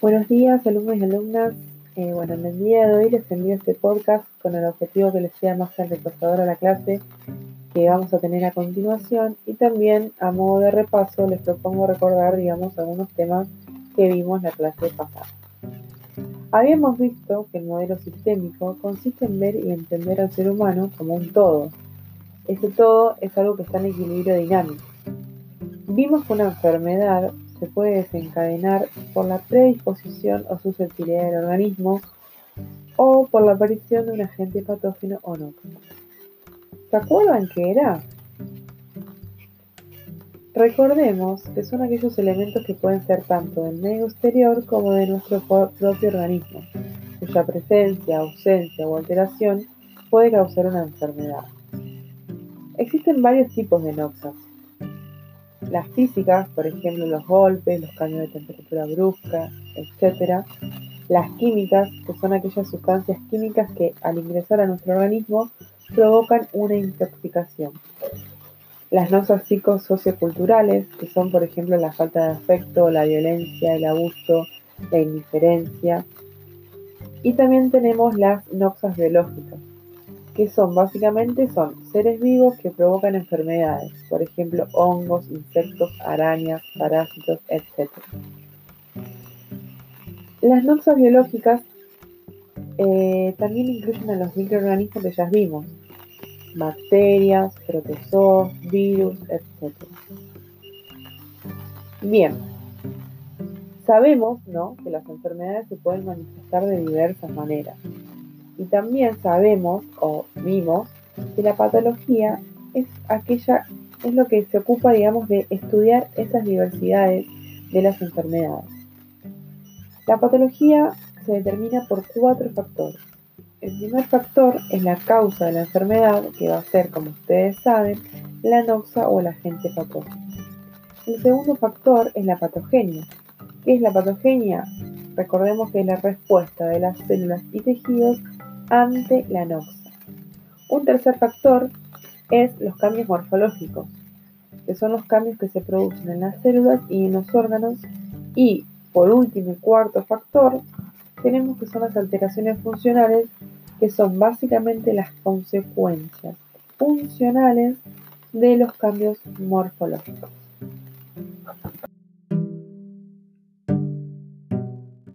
Buenos días, alumnos y alumnas. Eh, bueno, en el día de hoy les envío este podcast con el objetivo que les sea más enriquecedor a la clase que vamos a tener a continuación y también a modo de repaso les propongo recordar, digamos, algunos temas que vimos la clase pasada. Habíamos visto que el modelo sistémico consiste en ver y entender al ser humano como un todo. Ese todo es algo que está en equilibrio dinámico. Vimos que una enfermedad se puede desencadenar por la predisposición o susceptibilidad del organismo o por la aparición de un agente patógeno o no. ¿Se acuerdan qué era? Recordemos que son aquellos elementos que pueden ser tanto del medio exterior como de nuestro propio organismo, cuya presencia, ausencia o alteración puede causar una enfermedad. Existen varios tipos de noxas, las físicas, por ejemplo, los golpes, los cambios de temperatura brusca, etc. Las químicas, que son aquellas sustancias químicas que al ingresar a nuestro organismo provocan una intoxicación. Las nosas psicosocioculturales, que son, por ejemplo, la falta de afecto, la violencia, el abuso, la indiferencia. Y también tenemos las noxas biológicas, que son básicamente son seres vivos que provocan enfermedades, por ejemplo hongos, insectos, arañas, parásitos, etc. Las noxas biológicas eh, también incluyen a los microorganismos que ya vimos, bacterias, protozoos, virus, etc. Bien, sabemos ¿no? que las enfermedades se pueden manifestar de diversas maneras. Y también sabemos o vimos que la patología es aquella, es lo que se ocupa, digamos, de estudiar esas diversidades de las enfermedades. La patología se determina por cuatro factores. El primer factor es la causa de la enfermedad, que va a ser, como ustedes saben, la noxa o el agente patógeno. El segundo factor es la patogenia. ¿Qué es la patogenia? Recordemos que es la respuesta de las células y tejidos ante la noxa. Un tercer factor es los cambios morfológicos, que son los cambios que se producen en las células y en los órganos. Y por último y cuarto factor, tenemos que son las alteraciones funcionales, que son básicamente las consecuencias funcionales de los cambios morfológicos.